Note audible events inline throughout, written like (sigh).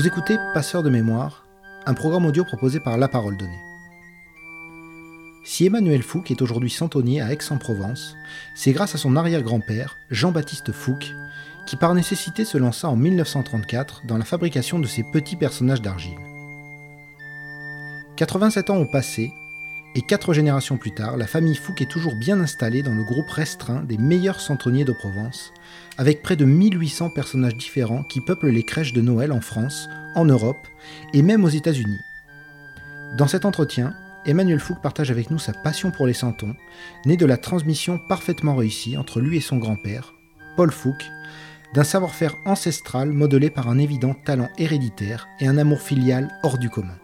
Vous écoutez Passeur de mémoire, un programme audio proposé par La Parole Donnée. Si Emmanuel Fouque est aujourd'hui centonnier à Aix-en-Provence, c'est grâce à son arrière-grand-père, Jean-Baptiste Fouque, qui par nécessité se lança en 1934 dans la fabrication de ces petits personnages d'argile. 87 ans ont passé, et quatre générations plus tard, la famille Fouque est toujours bien installée dans le groupe restreint des meilleurs centonniers de Provence, avec près de 1800 personnages différents qui peuplent les crèches de Noël en France, en Europe et même aux États-Unis. Dans cet entretien, Emmanuel Fouque partage avec nous sa passion pour les santons, née de la transmission parfaitement réussie entre lui et son grand-père, Paul Fouque, d'un savoir-faire ancestral modelé par un évident talent héréditaire et un amour filial hors du commun.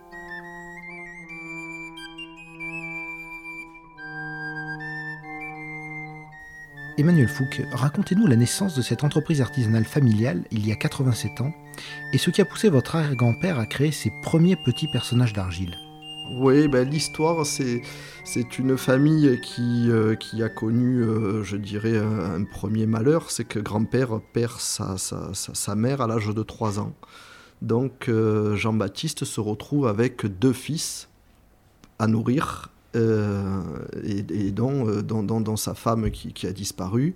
Emmanuel Fouque, racontez-nous la naissance de cette entreprise artisanale familiale il y a 87 ans et ce qui a poussé votre arrière-grand-père à créer ses premiers petits personnages d'argile. Oui, ben, l'histoire, c'est, une famille qui, euh, a connu, euh, je dirais, un, premier malheur, c'est que grand-père perd sa, mère à l'âge de 3 ans. Donc euh, Jean-Baptiste se retrouve avec deux fils à nourrir euh, et, et dont, euh, sa femme qui, a disparu.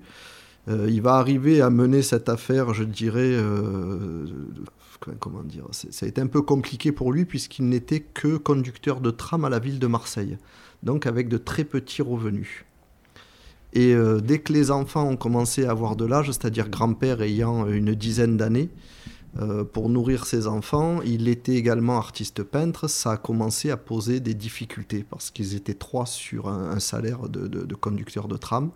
Euh, il va arriver à mener cette affaire, je dirais, comment dire, ça a été un peu compliqué pour lui puisqu'il n'était que conducteur de tram à la ville de Marseille, donc avec de très petits revenus. Et dès que les enfants ont commencé à avoir de l'âge, c'est-à-dire grand-père ayant une dizaine d'années, euh, pour nourrir ses enfants. Il était également artiste peintre. Ça a commencé à poser des difficultés parce qu'ils étaient trois sur un, salaire de, conducteur de tram.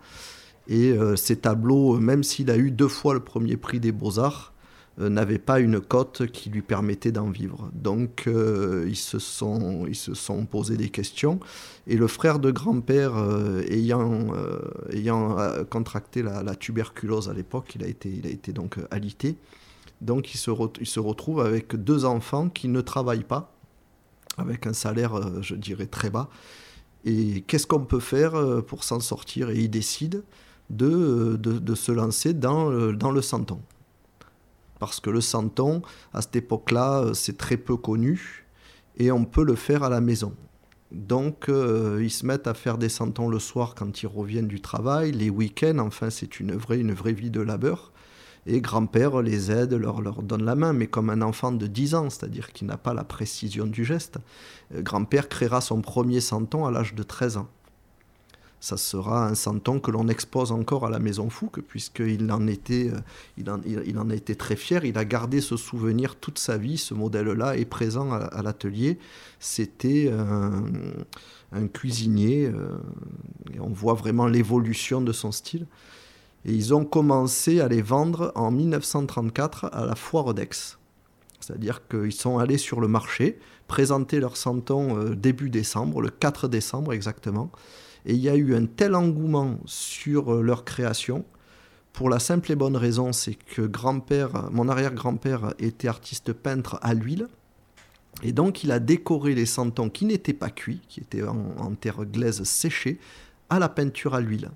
Et euh, ces tableaux, même s'il a eu deux fois le premier prix des beaux-arts, euh, n'avaient pas une cote qui lui permettait d'en vivre. Donc ils, se sont, ils se sont posé des questions. Et le frère de grand-père, ayant, ayant contracté la, la, tuberculose à l'époque, il, a été, il a été donc alité. Donc il se, retrouve avec deux enfants qui ne travaillent pas, avec un salaire, euh, je dirais, très bas. Et qu'est-ce qu'on peut faire euh, pour s'en sortir? Et il décide de, de, se lancer dans, euh, le santon. Parce que le santon, à cette époque-là, c'est très peu connu et on peut le faire à la maison. Donc, ils se mettent à faire des santons le soir quand ils reviennent du travail, les week-ends, enfin, c'est une vraie vie de labeur. Et grand-père les aide, leur, donne la main, mais comme un enfant de 10 ans, c'est-à-dire qui n'a pas la précision du geste. Euh, grand-père créera son premier santon à l'âge de 13 ans. Ça sera un santon que l'on expose encore à la Maison Fouque, puisqu'il en, était, euh, il en, il a très fier. Il a gardé ce souvenir toute sa vie. Ce modèle-là est présent à, l'atelier. C'était un, cuisinier. Euh, et on voit vraiment l'évolution de son style. Et ils ont commencé à les vendre en 1934 à la foire d'Aix. C'est-à-dire qu'ils sont allés sur le marché, présenter leur santon euh, début décembre, le 4 décembre exactement. Et il y a eu un tel engouement sur euh, leur création, pour la simple et bonne raison, c'est que grand-père, mon arrière-grand-père était artiste peintre à l'huile. Et donc il a décoré les santons qui n'étaient pas cuits, qui étaient en terre glaise séchée, à la peinture à l'huile.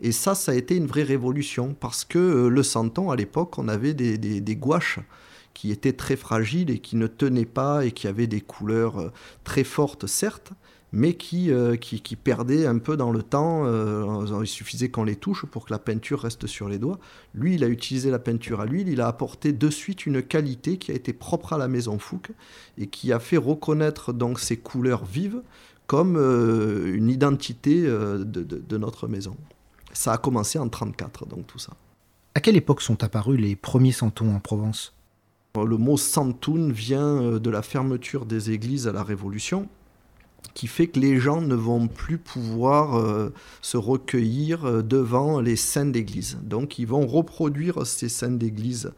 Et ça, ça a été une vraie révolution parce que euh, le santon, à l'époque, on avait des, gouaches qui étaient très fragiles et qui ne tenaient pas et qui avaient des couleurs euh, très fortes, certes, mais qui, euh, qui, perdaient un peu dans le temps. il suffisait qu'on les touche pour que la peinture reste sur les doigts. Lui, il a utilisé la peinture à l'huile, il a apporté de suite une qualité qui a été propre à la maison Fouque et qui a fait reconnaître donc ces couleurs vives comme une identité de, de, de notre maison. Ça a commencé en 1934, donc tout ça. À quelle époque sont apparus les premiers santons en Provence? Le mot santoun vient euh, de la fermeture des églises à la Révolution, qui fait que les gens ne vont plus pouvoir euh, se recueillir euh, devant les scènes d'église. Donc ils vont reproduire ces scènes d'église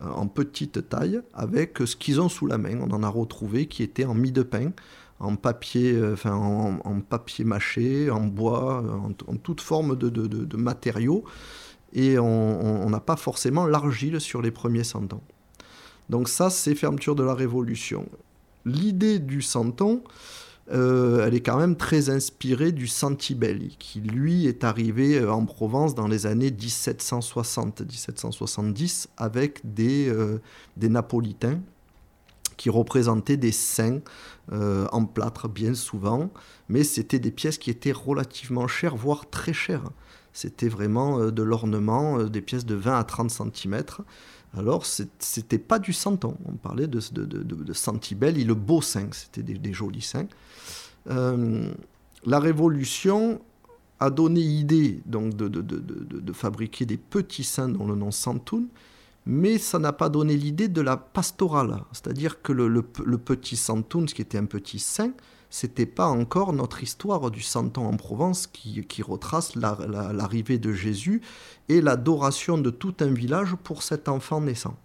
en petite taille avec ce qu'ils ont sous la main. On en a retrouvé qui était en mie de pain en papier, euh, en, papier mâché, en bois, en, toute forme de, matériaux. Et on n'a pas forcément l'argile sur les premiers centons. Donc ça, c'est fermeture de la Révolution. L'idée du centon, euh, elle est quand même très inspirée du Santibelli, qui lui est arrivé euh, en Provence dans les années 1760-1770 avec des, des Napolitains qui représentaient des saints en plâtre bien souvent, mais c'était des pièces qui étaient relativement chères, voire très chères. C'était vraiment de l'ornement, des pièces de 20 à 30 cm. Alors, c'était pas du santon. On parlait de, de, de, et le beau saint. C'était des, jolis saints. la Révolution a donné idée donc de, fabriquer des petits saints dont le nom Santoun, mais ça n'a pas donné l'idée de la pastorale. C'est-à-dire que le, petit Santoun, qui était un petit saint, c'était pas encore notre histoire du santon en Provence qui, retrace l'arrivée de Jésus et l'adoration de tout un village pour cet enfant naissant.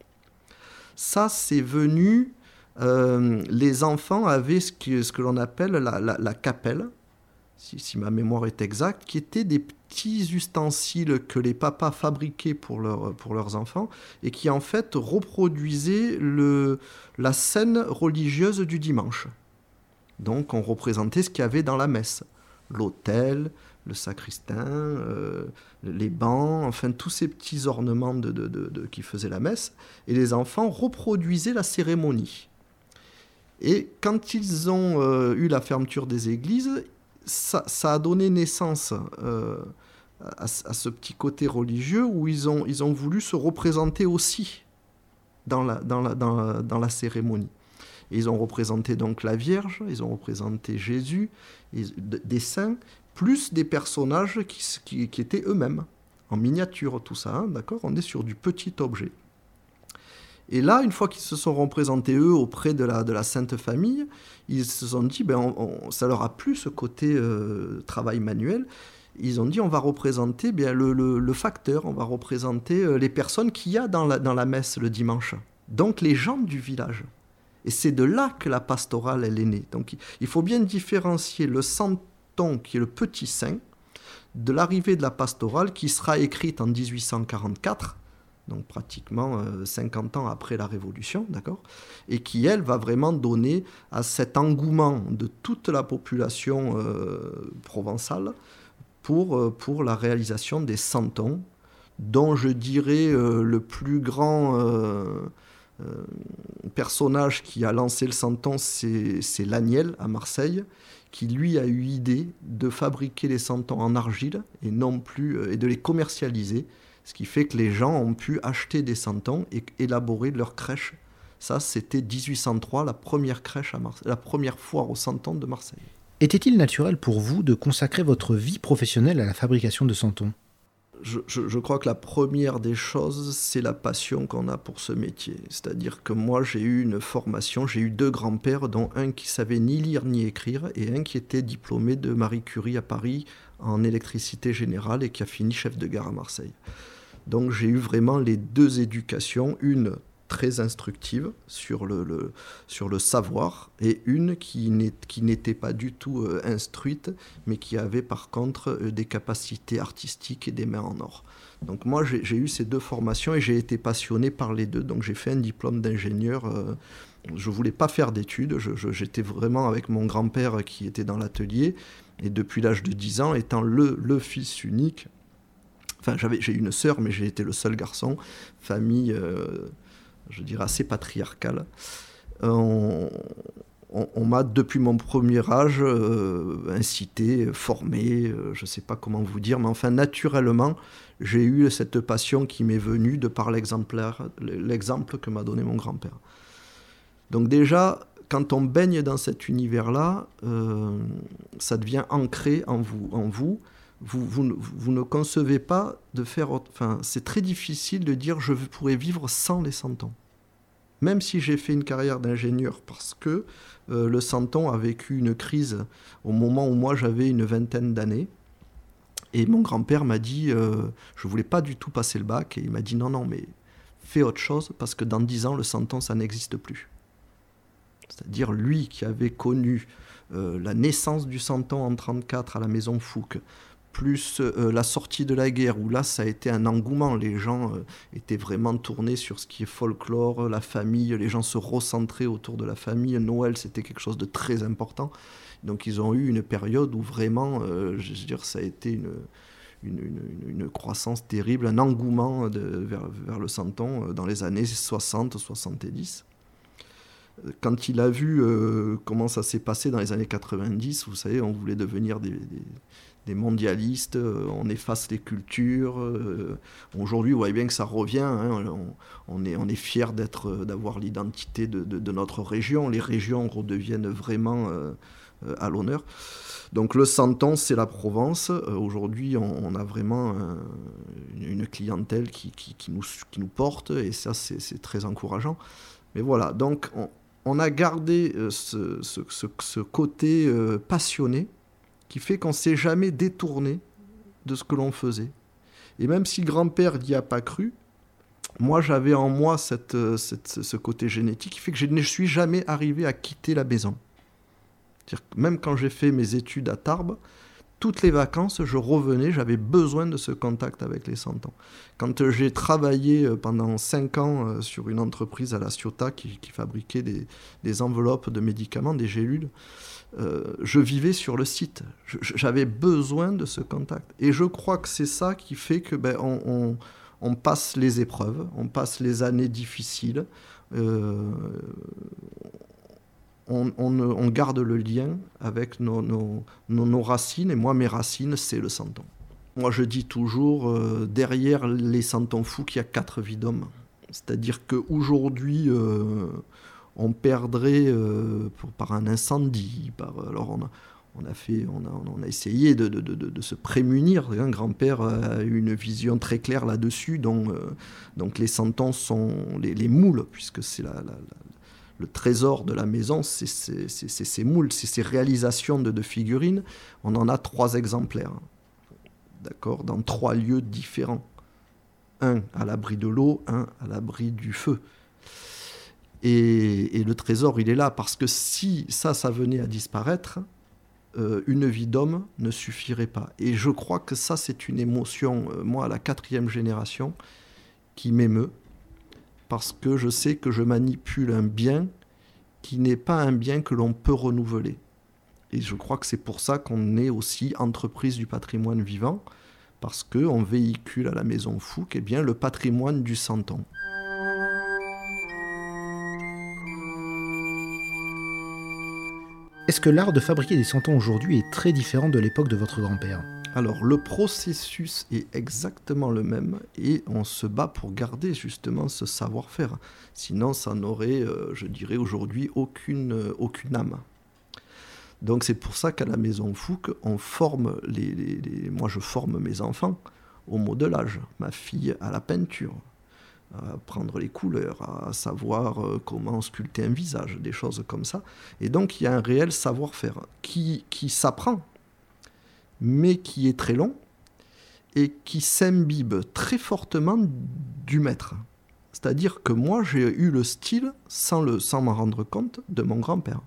Ça, c'est venu. Euh, les enfants avaient ce que, ce que l'on appelle la, la, capelle, si, ma mémoire est exacte, qui étaient des petits ustensiles que les papas fabriquaient pour, leurs enfants et qui en fait reproduisaient le, la scène religieuse du dimanche. Donc on représentait ce qu'il y avait dans la messe. L'autel, le sacristain, euh, les bancs, enfin tous ces petits ornements de, qui faisaient la messe. Et les enfants reproduisaient la cérémonie. Et quand ils ont euh, eu la fermeture des églises, ça, a donné naissance euh, à, ce petit côté religieux où ils ont, ils ont voulu se représenter aussi dans la, dans la, dans la, cérémonie. ils ont représenté donc la Vierge, ils ont représenté Jésus, des saints, plus des personnages qui, qui, étaient eux-mêmes, en miniature, tout ça, hein, d'accord? On est sur du petit objet. Et là, une fois qu'ils se sont représentés eux auprès de la, Sainte Famille, ils se sont dit, ben, ça leur a plu ce côté euh, travail manuel. Ils ont dit, on va représenter bien, le, facteur, on va représenter euh, les personnes qu'il y a dans la, dans la messe le dimanche. Donc les gens du village. Et c'est de là que la pastorale, elle est née. Donc il faut bien différencier le santon, qui est le petit saint, de l'arrivée de la pastorale, qui sera écrite en 1844 donc pratiquement 50 euh, ans après la Révolution, d'accord? Et qui, elle, va vraiment donner à cet engouement de toute la population euh, provençale pour, euh, pour la réalisation des santons, dont je dirais le plus grand personnage qui a lancé le santon, c'est Laniel à Marseille, qui lui a eu idée de fabriquer les santons en argile et non plus et de les commercialiser ce qui fait que les gens ont pu acheter des santons et élaborer leur crèche. Ça, c'était 1803, la première crèche à Marseille, la première foire aux santons de Marseille. Était-il naturel pour vous de consacrer votre vie professionnelle à la fabrication de santons? Je, je, crois que la première des choses, c'est la passion qu'on a pour ce métier. C'est-à-dire que moi, j'ai eu une formation, j'ai eu deux grands-pères, dont un qui savait ni lire ni écrire, et un qui était diplômé de Marie Curie à Paris en électricité générale et qui a fini chef de gare à Marseille. Donc j'ai eu vraiment les deux éducations, une très instructive sur le, sur le savoir et une qui n'était pas du tout euh, instruite, mais qui avait par contre euh, des capacités artistiques et des mains en or. Donc moi j'ai eu ces deux formations et j'ai été passionné par les deux. Donc j'ai fait un diplôme d'ingénieur. Euh, je voulais pas faire d'études, j'étais vraiment avec mon grand-père qui était dans l'atelier et depuis l'âge de 10 ans, étant le, le fils unique, enfin j'ai une sœur, mais j'ai été le seul garçon, famille, euh, je dirais, assez patriarcale. On, m'a, depuis mon premier âge, euh, incité, formé, euh, je ne sais pas comment vous dire, mais enfin, naturellement, j'ai eu cette passion qui m'est venue de par l'exemple que m'a donné mon grand-père. Donc déjà, quand on baigne dans cet univers-là, ça devient ancré. En vous. Vous, ne concevez pas de faire... Enfin, c'est très difficile de dire je pourrais vivre sans les santons. Même si j'ai fait une carrière d'ingénieur parce que euh, le santon a vécu une crise au moment où moi j'avais une vingtaine d'années. Et mon grand-père m'a dit, euh, je voulais pas du tout passer le bac, et il m'a dit non, non, mais fais autre chose parce que dans dix ans, le santon, ça n'existe plus c'est-à-dire lui qui avait connu euh, la naissance du Santon en 1934 à la maison Fouque, plus euh, la sortie de la guerre, où là ça a été un engouement, les gens euh, étaient vraiment tournés sur ce qui est folklore, la famille, les gens se recentraient autour de la famille, Noël c'était quelque chose de très important, donc ils ont eu une période où vraiment, je veux dire, ça a été une, une, croissance terrible, un engouement vers, vers, le Santon dans les années 60-70. quand il a vu comment ça s'est passé dans les années 90, vous savez, on voulait devenir des, mondialistes, on efface les cultures. Aujourd'hui, vous voyez bien que ça revient. Hein, on, est, on fiers d'avoir l'identité de, notre région. Les régions redeviennent vraiment à l'honneur. Donc le Santon, c'est la Provence. Euh, aujourd'hui, on, a vraiment une, clientèle qui, nous, porte et ça, c'est très encourageant. Mais voilà, donc on, a gardé euh, ce, côté euh, passionné qui fait qu'on ne s'est jamais détourné de ce que l'on faisait. Et même si grand-père n'y a pas cru, moi j'avais en moi cette, ce côté génétique qui fait que je ne suis jamais arrivé à quitter la maison même quand j'ai fait mes études à Tarbes, toutes les vacances, je revenais, j'avais besoin de ce contact avec les santons. Quand euh, j'ai travaillé euh, pendant cinq ans euh, sur une entreprise à La Ciotat qui, fabriquait des, enveloppes de médicaments, des gélules, je vivais sur le site. J'avais besoin de ce contact. Et je crois que c'est ça qui fait que ben, on, passe les épreuves, on passe les années difficiles on, garde le lien avec nos, racines, et moi, mes racines, c'est le santon. Moi, je dis toujours, euh, derrière les santons fous, qu'il y a quatre vies d'hommes. C'est-à-dire qu'aujourd'hui, euh, on perdrait euh, par un incendie, alors on a, fait, on a, essayé de, se prémunir. Un grand-père a eu une vision très claire là-dessus. Donc, donc les santons sont les, moules, puisque c'est la, le trésor de la maison, c'est ces moules, c'est ces réalisations de, figurines. On en a trois exemplaires, d'accord, dans trois lieux différents. Un à l'abri de l'eau, un à l'abri du feu. Et, le trésor, il est là, parce que si ça, ça venait à disparaître, euh, une vie d'homme ne suffirait pas. Et je crois que ça, c'est une émotion, euh, moi, à la quatrième génération, qui m'émeut parce que je sais que je manipule un bien qui n'est pas un bien que l'on peut renouveler. Et je crois que c'est pour ça qu'on est aussi entreprise du patrimoine vivant, parce qu'on véhicule à la Maison Fouque eh bien, le patrimoine du Santon. Est-ce que l'art de fabriquer des santons aujourd'hui est très différent de l'époque de votre grand-père? Alors le processus est exactement le même et on se bat pour garder justement ce savoir-faire. Sinon ça n'aurait, euh, je dirais aujourd'hui, aucune, euh, aucune âme. Donc c'est pour ça qu'à la Maison Fouque, on forme les, moi je forme mes enfants au modelage, ma fille à la peinture, à prendre les couleurs, à savoir euh, comment sculpter un visage, des choses comme ça. Et donc il y a un réel savoir-faire qui, qui s'apprend mais qui est très long et qui s'imbibe très fortement du maître. C'est-à-dire que moi, j'ai eu le style, sans, m'en rendre compte, de mon grand-père.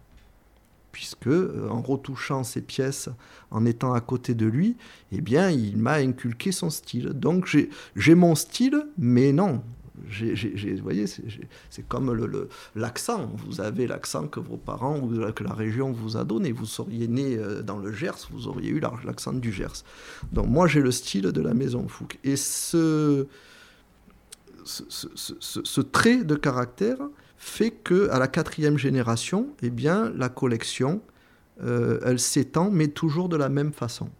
Puisque, euh, en retouchant ses pièces, en étant à côté de lui, eh bien, il m'a inculqué son style. Donc, j'ai mon style, mais non, vous voyez, c'est comme l'accent. vous avez l'accent que vos parents ou que la région vous a donné. Vous seriez né euh, dans le Gers, vous auriez eu l'accent du Gers. Donc moi, j'ai le style de la maison Fouque. Et ce, trait de caractère fait que à la quatrième génération, eh bien, la collection, euh, elle s'étend, mais toujours de la même façon.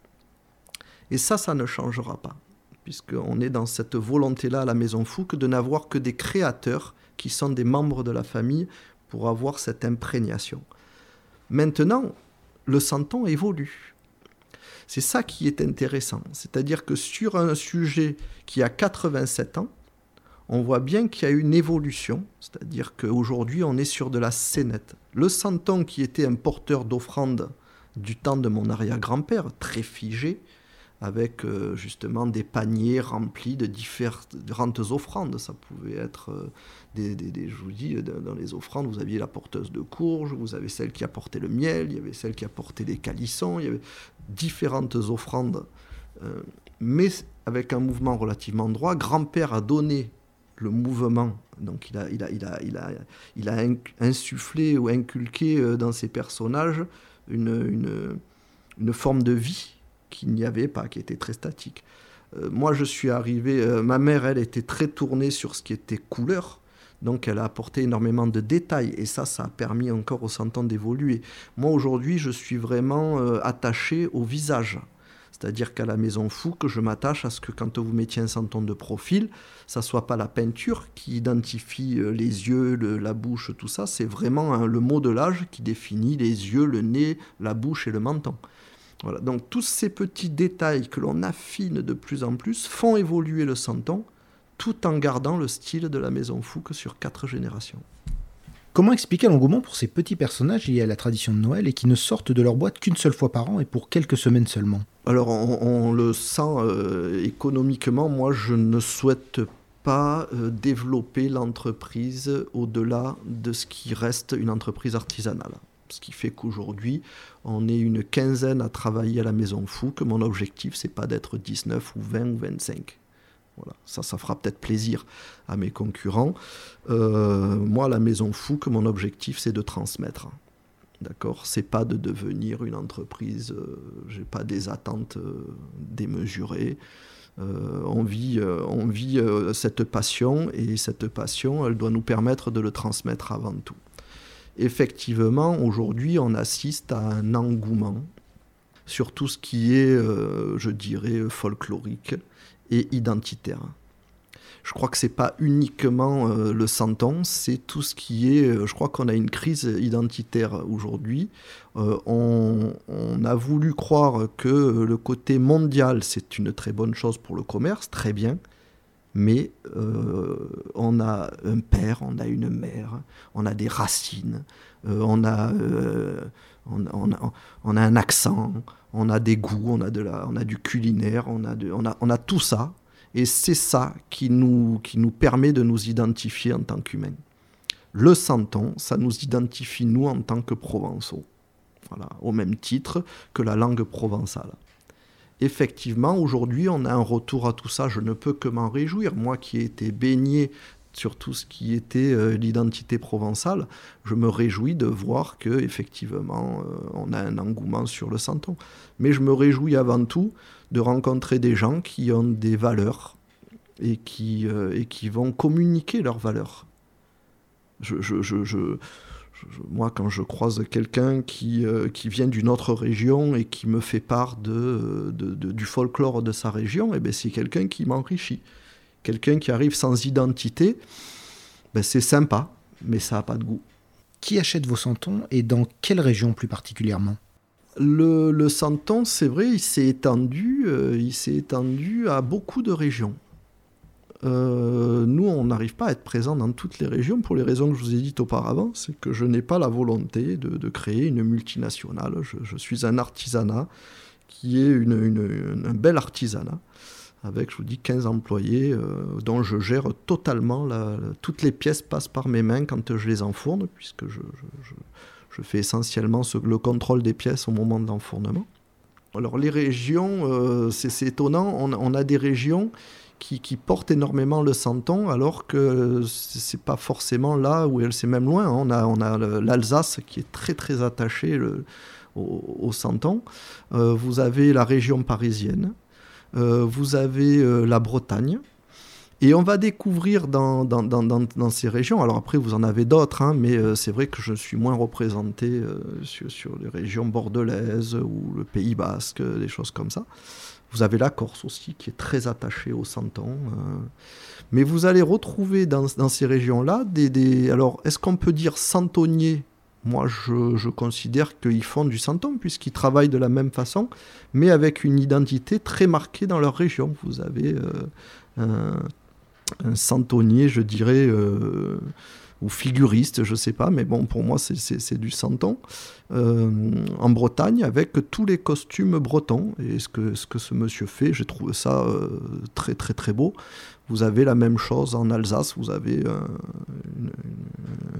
Et ça, ça ne changera pas puisqu'on est dans cette volonté-là à la Maison Fouque de n'avoir que des créateurs qui sont des membres de la famille pour avoir cette imprégnation. Maintenant, le santon évolue. C'est ça qui est intéressant. C'est-à-dire que sur un sujet qui a 87 ans, on voit bien qu'il y a une évolution. C'est-à-dire qu'aujourd'hui, on est sur de la scénette. Le santon, qui était un porteur d'offrande du temps de mon arrière-grand-père, très figé, avec euh, justement des paniers remplis de différentes offrandes. Ça pouvait être euh, des, je vous dis, dans les offrandes, vous aviez la porteuse de courge, vous avez celle qui apportait le miel, il y avait celle qui apportait les calissons, il y avait différentes offrandes, euh, mais avec un mouvement relativement droit. Grand-père a donné le mouvement, donc il a, il a, il a, il a, il a insufflé ou inculqué dans ses personnages une, une forme de vie qu'il n'y avait pas, qui était très statique. Euh, moi, je suis arrivé, euh, ma mère, elle était très tournée sur ce qui était couleur. Donc elle a apporté énormément de détails et ça, ça a permis encore au santon d'évoluer. Moi aujourd'hui, je suis vraiment euh, attaché au visage. C'est-à-dire qu'à la Maison Fouque, je m'attache à ce que quand vous mettiez un santon de profil, ça soit pas la peinture qui identifie euh, les yeux, la bouche, tout ça. C'est vraiment hein, le modelage qui définit les yeux, le nez, la bouche et le menton. Voilà. Donc tous ces petits détails que l'on affine de plus en plus font évoluer le santon tout en gardant le style de la Maison Fouque sur quatre générations. Comment expliquer l'engouement pour ces petits personnages liés à la tradition de Noël et qui ne sortent de leur boîte qu'une seule fois par an et pour quelques semaines seulement? Alors on, le sent euh, économiquement, moi je ne souhaite pas euh, développer l'entreprise au-delà de ce qui reste une entreprise artisanale. Ce qui fait qu'aujourd'hui, on est une quinzaine à travailler à la Maison Fouque. Mon objectif, c'est pas d'être 19 ou 20 ou 25. Voilà. Ça, ça fera peut-être plaisir à mes concurrents. Euh, moi, la Maison Fouque, mon objectif, c'est de transmettre. D'accord? C'est pas de devenir une entreprise. Euh, j'ai pas des attentes euh, démesurées. vit, on vit cette passion et cette passion, elle doit nous permettre de le transmettre avant tout. Effectivement, aujourd'hui, on assiste à un engouement sur tout ce qui est, je dirais, folklorique et identitaire. Je crois que c'est pas uniquement euh, le santon, c'est tout ce qui est. Euh, je crois qu'on a une crise identitaire aujourd'hui. Euh, on, a voulu croire que le côté mondial c'est une très bonne chose pour le commerce, très bien. Mais on a un père, on a une mère, on a des racines, on a, on, a, on, a, un accent, on a des goûts, on a, de la, on a du culinaire, on a, on, a, on a tout ça. Et c'est ça qui nous, qui nous permet de nous identifier en tant qu'humains. Le santon, ça nous identifie nous en tant que provençaux. Voilà, au même titre que la langue provençale. Effectivement, aujourd'hui, on a un retour à tout ça. Je ne peux que m'en réjouir. Moi qui ai été baigné sur tout ce qui était euh, l'identité provençale, je me réjouis de voir que effectivement euh, on a un engouement sur le santon. Mais je me réjouis avant tout de rencontrer des gens qui ont des valeurs et qui, euh, et qui vont communiquer leurs valeurs. Je, moi, quand je croise quelqu'un qui, qui vient d'une autre région et qui me fait part de, de, du folklore de sa région, et eh ben c'est quelqu'un qui m'enrichit. Quelqu'un qui arrive sans identité, ben c'est sympa, mais ça n'a pas de goût. Qui achète vos santons et dans quelle région plus particulièrement? Le, le santon, c'est vrai, il s'est étendu, euh, il s'est étendu à beaucoup de régions. Euh, nous, on n'arrive pas à être présent dans toutes les régions pour les raisons que je vous ai dites auparavant. C'est que je n'ai pas la volonté de, créer une multinationale. Je, suis un artisanat qui est une, un bel artisanat avec, je vous dis, 15 employés euh, dont je gère totalement, toutes les pièces passent par mes mains quand je les enfourne, puisque je, fais essentiellement le contrôle des pièces au moment de l'enfournement. Alors les régions, euh, c'est étonnant, on, a des régions qui, portent énormément le santon, alors que c'est pas forcément là où elle c'est même loin. On a, on a l'Alsace qui est très très attachée au, santon. Euh, vous avez la région parisienne, euh, vous avez euh, la Bretagne. Et on va découvrir dans, dans, dans, dans, ces régions, alors après vous en avez d'autres, hein, mais euh, c'est vrai que je suis moins représenté sur, sur, les régions bordelaises ou le Pays basque, des choses comme ça. Vous avez la Corse aussi qui est très attachée au santon. mais vous allez retrouver dans, ces régions-là des, des... Alors est-ce qu'on peut dire santonnier moi, je, considère qu'ils font du santon, puisqu'ils travaillent de la même façon, mais avec une identité très marquée dans leur région. Vous avez euh, un, santonnier, je dirais, euh, ou figuriste, je ne sais pas, mais bon, pour moi, c'est du santon, euh, en Bretagne, avec tous les costumes bretons. Et ce que ce, que ce monsieur fait, j'ai trouvé ça très, très, très beau. Vous avez la même chose en Alsace, vous avez un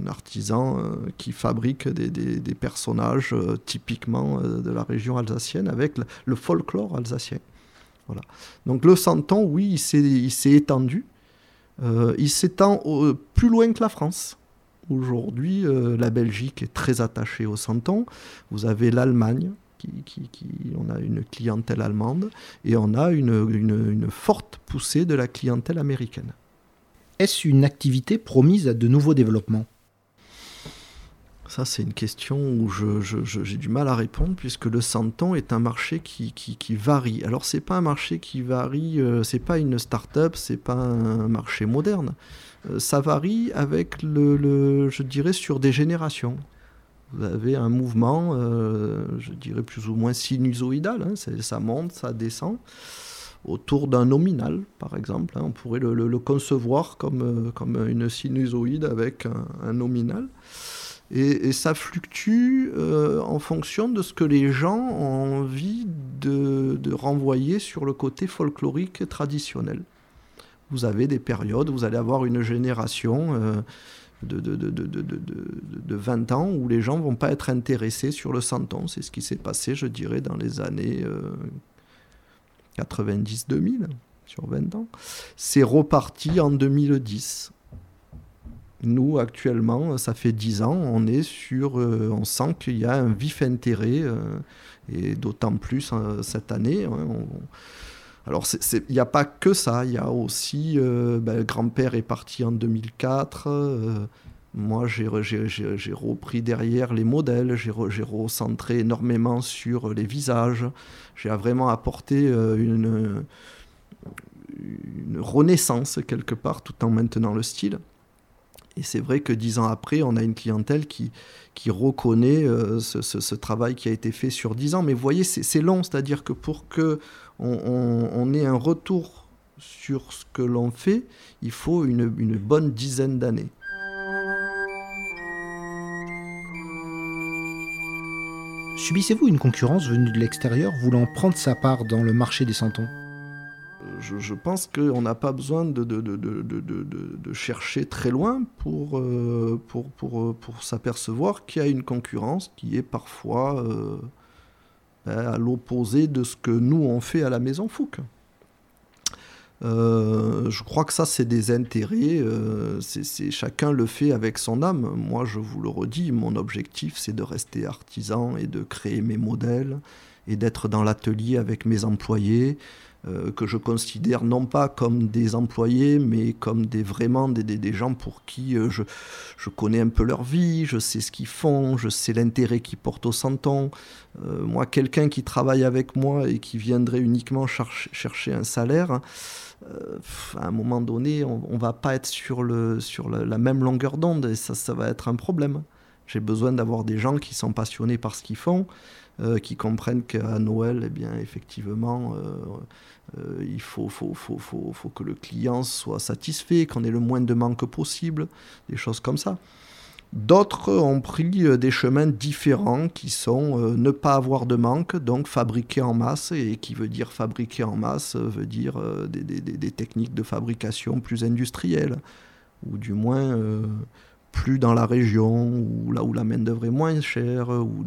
artisan euh, qui fabrique des, personnages euh, typiquement euh, de la région alsacienne avec le, folklore alsacien. Voilà. Donc le santon, oui, il s'est étendu. Il s'étend plus loin que la France. Aujourd'hui, la Belgique est très attachée au santon. Vous avez l'Allemagne, qui, on a une clientèle allemande, et on a une forte poussée de la clientèle américaine. Est-ce une activité promise à de nouveaux développements? Ça, c'est une question où j'ai du mal à répondre, puisque le santon est un marché qui, varie. Alors, c'est pas un marché qui varie, euh, c'est pas une start-up, c'est pas un marché moderne. Euh, ça varie avec le, je dirais, sur des générations. Vous avez un mouvement, euh, je dirais plus ou moins sinusoïdal, hein, ça monte, ça descend, autour d'un nominal, par exemple. Hein. on pourrait le, concevoir comme, comme une sinusoïde avec un nominal. Et, ça fluctue euh, en fonction de ce que les gens ont envie de, renvoyer sur le côté folklorique traditionnel. Vous avez des périodes, vous allez avoir une génération euh, de, de, 20 ans où les gens vont pas être intéressés sur le santon. C'est ce qui s'est passé, je dirais, dans les années 90-2000, euh, sur 20 ans. C'est reparti en 2010 nous, actuellement, ça fait 10 ans, on est sur, euh, on sent qu'il y a un vif intérêt, euh, et d'autant plus euh, cette année. Hein, alors, il n'y a pas que ça, il y a aussi, ben, grand-père est parti en 2004. moi, j'ai repris derrière les modèles, j'ai recentré énormément sur les visages. J'ai vraiment apporté une renaissance quelque part, tout en maintenant le style. Et c'est vrai que dix ans après, on a une clientèle qui, reconnaît euh, ce, travail qui a été fait sur dix ans. Mais vous voyez, c'est long, c'est-à-dire que pour que on, ait un retour sur ce que l'on fait, il faut une, une bonne dizaine d'années. Subissez-vous une concurrence venue de l'extérieur voulant prendre sa part dans le marché des santons? Je, pense qu'on n'a pas besoin de, chercher très loin pour, euh, pour, s'apercevoir qu'il y a une concurrence qui est parfois euh, ben, à l'opposé de ce que nous on fait à la Maison Fouque. Euh, je crois que ça, c'est des intérêts. chacun le fait avec son âme. Moi, je vous le redis, mon objectif, c'est de rester artisan et de créer mes modèles et d'être dans l'atelier avec mes employés, euh, que je considère non pas comme des employés, mais comme des vraiment des, des, gens pour qui euh, je, je, connais un peu leur vie, je sais ce qu'ils font, je sais l'intérêt qu'ils portent au santon. Euh, moi, quelqu'un qui travaille avec moi et qui viendrait uniquement chercher un salaire, à un moment donné, on, ne va pas être sur, le, sur la, même longueur d'onde et ça, ça va être un problème. J'ai besoin d'avoir des gens qui sont passionnés par ce qu'ils font, qui comprennent qu'à Noël, eh bien, effectivement, euh, il faut, que le client soit satisfait, qu'on ait le moins de manque possible, des choses comme ça. D'autres ont pris euh, des chemins différents qui sont euh, ne pas avoir de manque, donc fabriquer en masse, et qui veut dire fabriquer en masse veut dire des, techniques de fabrication plus industrielles, ou du moins plus dans la région, ou là où la main-d'œuvre est moins chère, ou,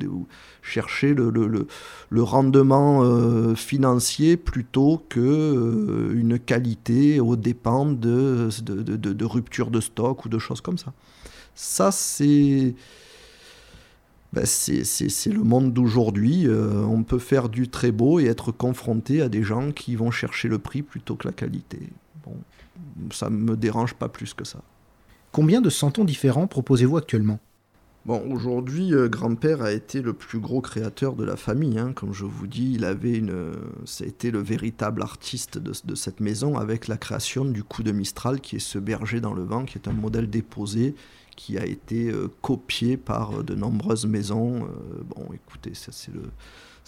chercher le, rendement euh, financier plutôt que euh, une qualité aux dépens de, de, de, de, rupture de stock ou de choses comme ça. Ça, c'est. Ben c'est le monde d'aujourd'hui. Euh, on peut faire du très beau et être confronté à des gens qui vont chercher le prix plutôt que la qualité. Bon, ça ne me dérange pas plus que ça. Combien de santons différents proposez-vous actuellement? Bon, aujourd'hui, euh, grand-père a été le plus gros créateur de la famille. Hein. Comme je vous dis, il avait une, a été le véritable artiste de, cette maison avec la création du coup de Mistral, qui est ce berger dans le vent, qui est un modèle déposé, qui a été euh, copié par euh, de nombreuses maisons. bon, écoutez, ça c'est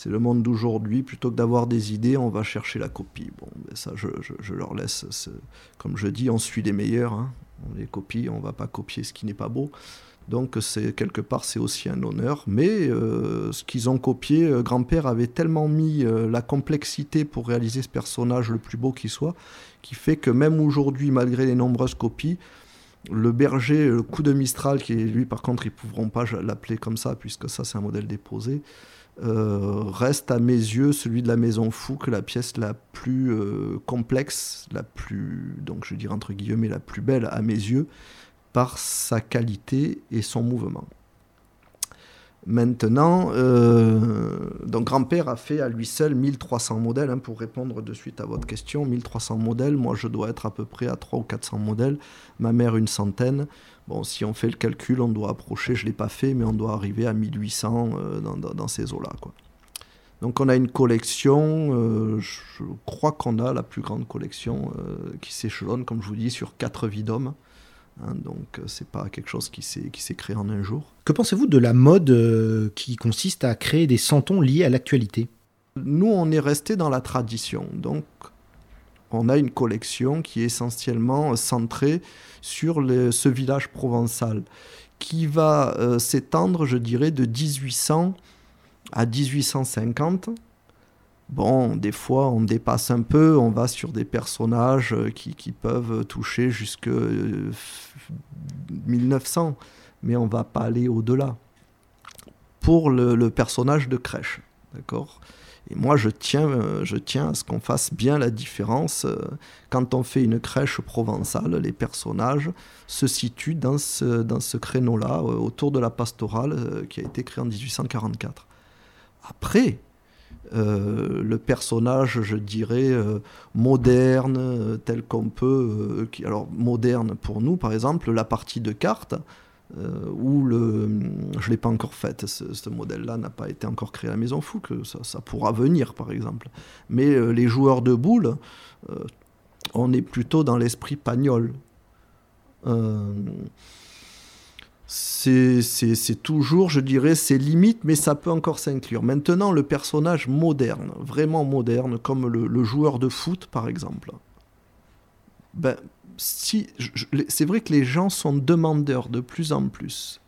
le, monde d'aujourd'hui. Plutôt que d'avoir des idées, on va chercher la copie. Bon, ben ça, je, je, leur laisse. Comme je dis, on suit les meilleurs. Hein on les copie, on va pas copier ce qui n'est pas beau. Donc c'est quelque part c'est aussi un honneur. Mais euh, ce qu'ils ont copié, euh, grand-père avait tellement mis euh, la complexité pour réaliser ce personnage le plus beau qui soit, qui fait que même aujourd'hui, malgré les nombreuses copies, le berger, le coup de Mistral, qui lui par contre ils ne pourront pas l'appeler comme ça puisque ça c'est un modèle déposé, euh, reste à mes yeux celui de la Maison Fouque, la pièce la plus euh, complexe, la plus, donc je dirais entre guillemets, la plus belle à mes yeux, par sa qualité et son mouvement. Maintenant, euh, donc grand-père a fait à lui seul 1300 modèles, hein, pour répondre de suite à votre question, 1300 modèles, moi je dois être à peu près à 300 ou 400 modèles, ma mère une centaine. Bon, si on fait le calcul, on doit approcher, je ne l'ai pas fait, mais on doit arriver à 1800 euh, dans, ces eaux-là. Donc on a une collection, euh, je crois qu'on a la plus grande collection qui s'échelonne, comme je vous dis, sur quatre vidomes. Hein, donc euh, c'est pas quelque chose qui s'est créé en un jour. Que pensez-vous de la mode euh, qui consiste à créer des santons liés à l'actualité? Nous, on est resté dans la tradition. Donc on a une collection qui est essentiellement centrée sur ce village provençal qui va euh, s'étendre, je dirais, de 1800 à 1850 Bon, des fois, on dépasse un peu, on va sur des personnages euh, qui, peuvent toucher jusque 1900, euh, mais on va pas aller au-delà. Pour le, personnage de crèche, d'accord? Et moi, je tiens, euh, je tiens à ce qu'on fasse bien la différence. Quand on fait une crèche provençale, les personnages se situent dans ce, dans ce créneau-là, autour de la pastorale qui a été créée en 1844. Après, euh, le personnage, je dirais, euh, moderne, euh, tel qu'on peut. alors, moderne pour nous, par exemple, la partie de cartes, où le, je ne l'ai pas encore faite, ce, modèle-là n'a pas été encore créé à la Maison Fou, que ça, pourra venir, par exemple. Mais les joueurs de boules, on est plutôt dans l'esprit pagnol c'est toujours, je dirais, ses limites, mais ça peut encore s'inclure. Maintenant, le personnage moderne, vraiment moderne, comme le, joueur de foot, par exemple. Ben, si, c'est vrai que les gens sont demandeurs de plus en plus.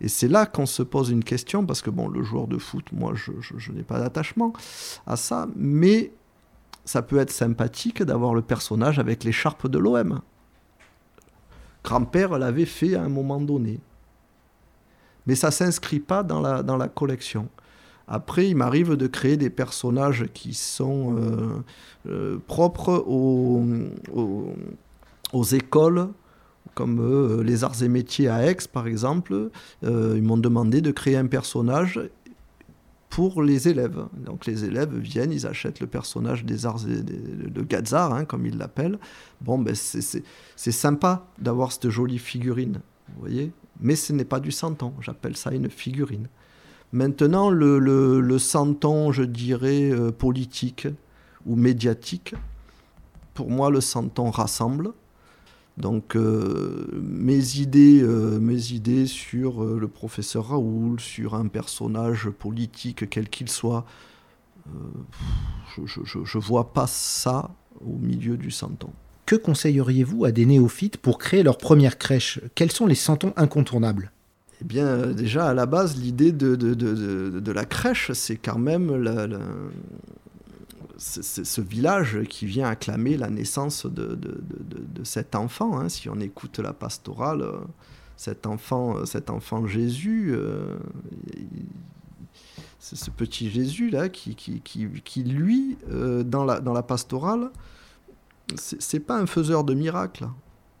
Et c'est là qu'on se pose une question, parce que bon, le joueur de foot, moi, je, n'ai pas d'attachement à ça, mais ça peut être sympathique d'avoir le personnage avec l'écharpe de l'OM grand-père l'avait fait à un moment donné. Mais ça ne s'inscrit pas dans la, dans la collection. Après, il m'arrive de créer des personnages qui sont euh, euh, propres aux, aux, écoles, comme euh, les arts et métiers à Aix, par exemple. ils m'ont demandé de créer un personnage pour les élèves. Donc les élèves viennent, ils achètent le personnage des arts et de Gazar, hein, comme ils l'appellent. Bon, ben c'est sympa d'avoir cette jolie figurine, vous voyez, mais ce n'est pas du santon, j'appelle ça une figurine. Maintenant, le, le, le santon, je dirais, euh, politique ou médiatique, pour moi, le santon rassemble. Donc euh, mes, idées, euh, mes idées sur euh, le professeur Raoul, sur un personnage politique quel qu'il soit, je ne vois pas ça au milieu du santon. Que conseilleriez-vous à des néophytes pour créer leur première crèche? Quels sont les santons incontournables? Eh bien, déjà, à la base, l'idée de, de, de, de, la crèche, c'est quand même la, ce village qui vient acclamer la naissance de, cet enfant. Hein. Si on écoute la pastorale, euh, cet enfant, euh, cet enfant Jésus, euh, c'est ce petit Jésus là qui, qui, lui, dans, la, dans la pastorale, c'est pas un faiseur de miracles.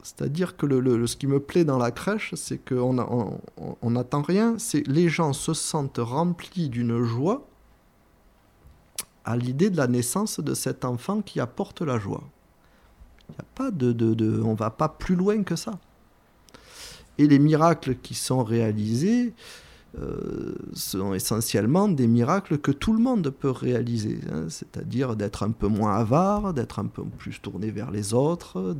C'est-à-dire que le, ce qui me plaît dans la crèche, c'est qu'on n'attend on, rien, c'est les gens se sentent remplis d'une joie à l'idée de la naissance de cet enfant qui apporte la joie. Il a pas de, de, on va pas plus loin que ça. Et les miracles qui sont réalisés euh, sont essentiellement des miracles que tout le monde peut réaliser, hein. c'est-à-dire d'être un peu moins avare, d'être un peu plus tourné vers les autres,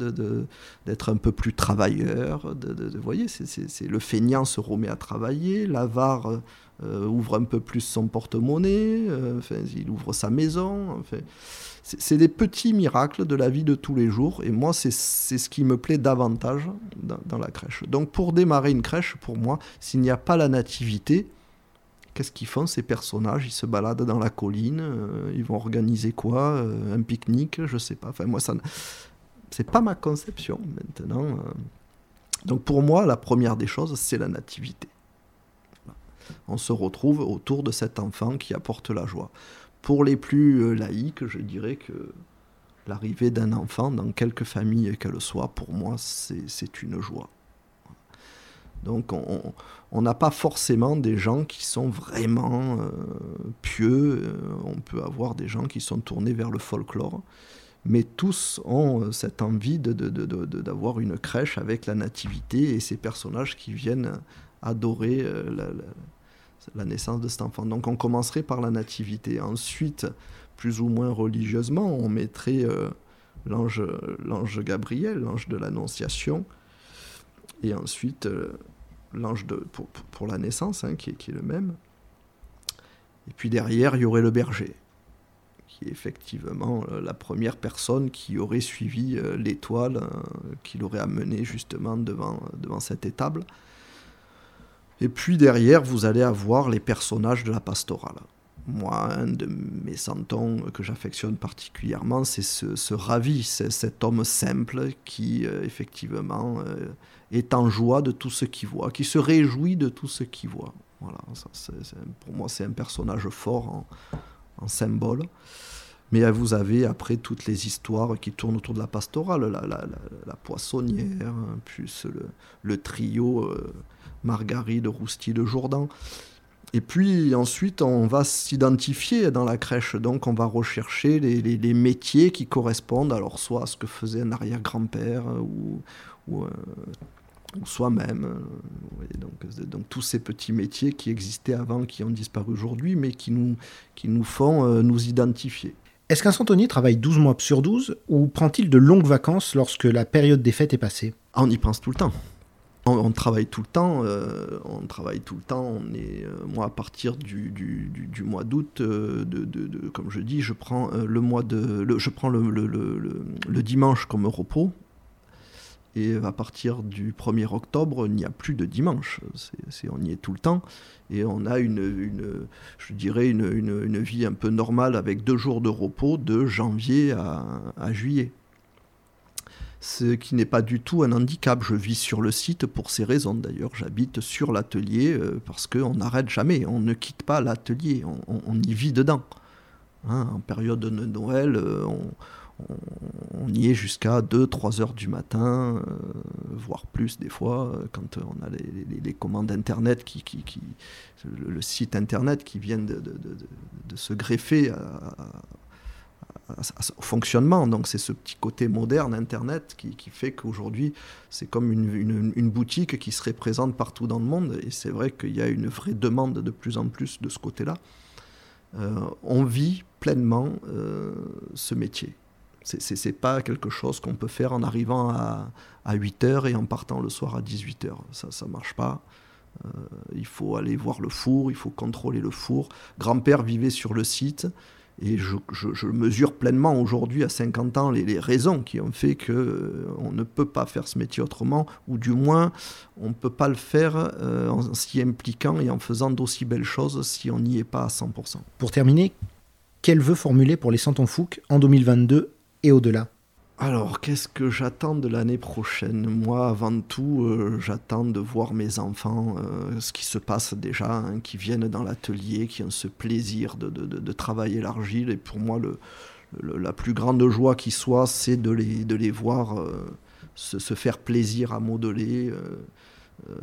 d'être un peu plus travailleur. De, vous voyez, c'est le feignant se remet à travailler, l'avare euh, ouvre un peu plus son porte-monnaie, euh, il ouvre sa maison. c'est des petits miracles de la vie de tous les jours, et moi, c'est ce qui me plaît davantage dans, la crèche. Donc, pour démarrer une crèche, pour moi, s'il n'y a pas la nativité, qu'est-ce qu'ils font ces personnages? Ils se baladent dans la colline, euh, ils vont organiser quoi Un pique-nique Je sais pas. Enfin, moi, ça, c'est pas ma conception maintenant. Donc, pour moi, la première des choses, c'est la nativité on se retrouve autour de cet enfant qui apporte la joie. Pour les plus euh, laïcs, je dirais que l'arrivée d'un enfant dans quelque famille qu'elle soit, pour moi, c'est une joie. Donc on n'a pas forcément des gens qui sont vraiment euh, pieux, euh, on peut avoir des gens qui sont tournés vers le folklore, mais tous ont cette envie d'avoir une crèche avec la nativité et ces personnages qui viennent adorer la, naissance de cet enfant. Donc on commencerait par la nativité. Ensuite, plus ou moins religieusement, on mettrait l'ange Gabriel, l'ange de l'Annonciation, et ensuite l'ange pour, pour, la naissance, hein, qui, est, qui, est, le même. Et puis derrière, il y aurait le berger, qui est effectivement euh, la première personne qui aurait suivi euh, l'étoile, euh, qui l'aurait amené justement devant, devant cette étable. Et puis derrière, vous allez avoir les personnages de la pastorale. Moi, un de mes santons que j'affectionne particulièrement, c'est ce, ce ravi, cet homme simple qui, effectivement, est en joie de tout ce qu'il voit, qui se réjouit de tout ce qu'il voit. Voilà, pour moi, c'est un personnage fort en, symbole. Mais vous avez après toutes les histoires qui tournent autour de la pastorale, la, poissonnière, plus le, trio euh, Margaride, Rousti de Jourdan. Et puis ensuite, on va s'identifier dans la crèche. Donc, on va rechercher les, métiers qui correspondent, alors soit à ce que faisait un arrière-grand-père ou, ou, euh, soi-même. Euh, donc, donc, tous ces petits métiers qui existaient avant, qui ont disparu aujourd'hui, mais qui nous, qui nous font euh, nous identifier. Est-ce qu'un centenier travaille 12 mois sur 12 ou prend-il de longues vacances lorsque la période des fêtes est passée? Ah, On y pense tout le temps. On, travaille tout le temps, euh, on travaille tout le temps. On moi, à partir du, mois d'août, de, comme je dis, je prends le dimanche comme repos et à partir du 1er octobre, il n'y a plus de dimanche. On y est tout le temps. Et on a une, je dirais, une, vie un peu normale avec deux jours de repos de janvier à juillet. Ce qui n'est pas du tout un handicap. Je vis sur le site pour ces raisons. D'ailleurs, j'habite sur l'atelier euh, parce qu'on n'arrête jamais. On ne quitte pas l'atelier. On, y vit dedans. Hein, en période de Noël, euh, on y est jusqu'à 2-3 heures du matin, euh, voire plus des fois, quand on a les, commandes Internet, qui, le, site Internet qui viennent de, se greffer au fonctionnement. Donc c'est ce petit côté moderne Internet qui, fait qu'aujourd'hui c'est comme une, boutique qui se représente partout dans le monde. Et c'est vrai qu'il y a une vraie demande de plus en plus de ce côté-là. Euh, on vit pleinement ce métier. C'est n'est pas quelque chose qu'on peut faire en arrivant à, à 8h et en partant le soir à 18h. Ça ne marche pas. Euh, il faut aller voir le four, il faut contrôler le four. Grand-père vivait sur le site et je, mesure pleinement aujourd'hui, à 50 ans, les, raisons qui ont fait qu'on euh, on ne peut pas faire ce métier autrement, ou du moins on ne peut pas le faire euh, en s'y impliquant et en faisant d'aussi belles choses si on n'y est pas à 100%. Pour terminer, quel vœu formuler pour les Santons Fouques en 2022 et au-delà? Alors, qu'est-ce que j'attends de l'année prochaine? Moi, avant tout, euh, j'attends de voir mes enfants, euh, ce qui se passe déjà, hein, qui viennent dans l'atelier, qui ont ce plaisir de, travailler l'argile. Et pour moi, la plus grande joie qui soit, c'est de les, de voir euh, se, faire plaisir à modeler,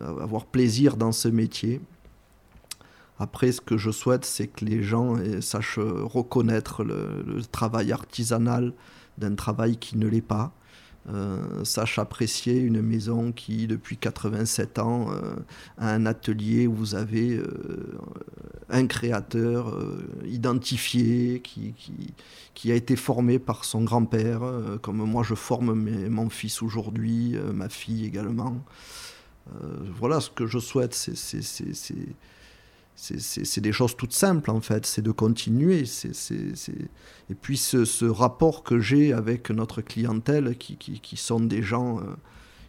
avoir plaisir dans ce métier. Après, ce que je souhaite, c'est que les gens sachent reconnaître le travail artisanal d'un travail qui ne l'est pas. Euh, sache apprécier une maison qui, depuis 87 ans, euh, a un atelier où vous avez euh, un créateur identifié qui, qui, a été formé par son grand-père, comme moi je forme mon fils aujourd'hui, ma fille également. voilà ce que je souhaite, c'est c'est des choses toutes simples en fait, c'est de continuer. Et puis ce, rapport que j'ai avec notre clientèle, qui, sont des gens euh,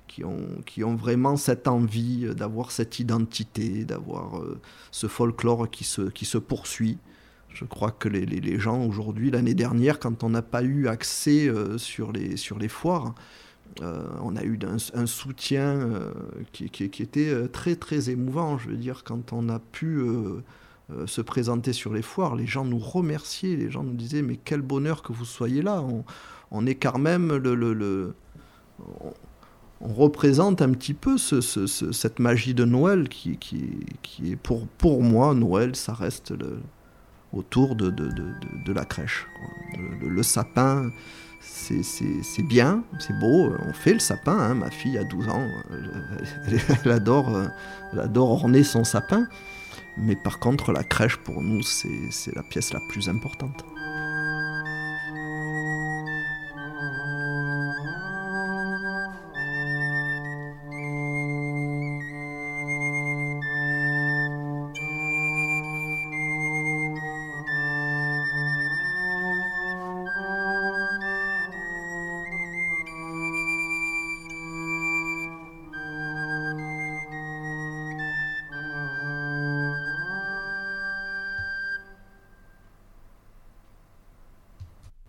qui, ont, qui, vraiment cette envie d'avoir cette identité, d'avoir euh, ce folklore qui se, qui poursuit. Je crois que les, gens aujourd'hui, l'année dernière, quand on n'a pas eu accès euh, sur les foires, euh, on a eu un, soutien euh, qui, était euh, très très émouvant. Je veux dire, quand on a pu se présenter sur les foires, les gens nous remerciaient, les gens nous disaient mais quel bonheur que vous soyez là. On, est quand même le, on représente un petit peu cette magie de Noël qui, est pour, pour moi, Noël, ça reste autour de, de, la crèche. Le, sapin, c'est bien, c'est beau, on fait le sapin, hein. ma fille a 12 ans, (laughs) elle, adore, elle adore orner son sapin, mais par contre la crèche pour nous c'est la pièce la plus importante.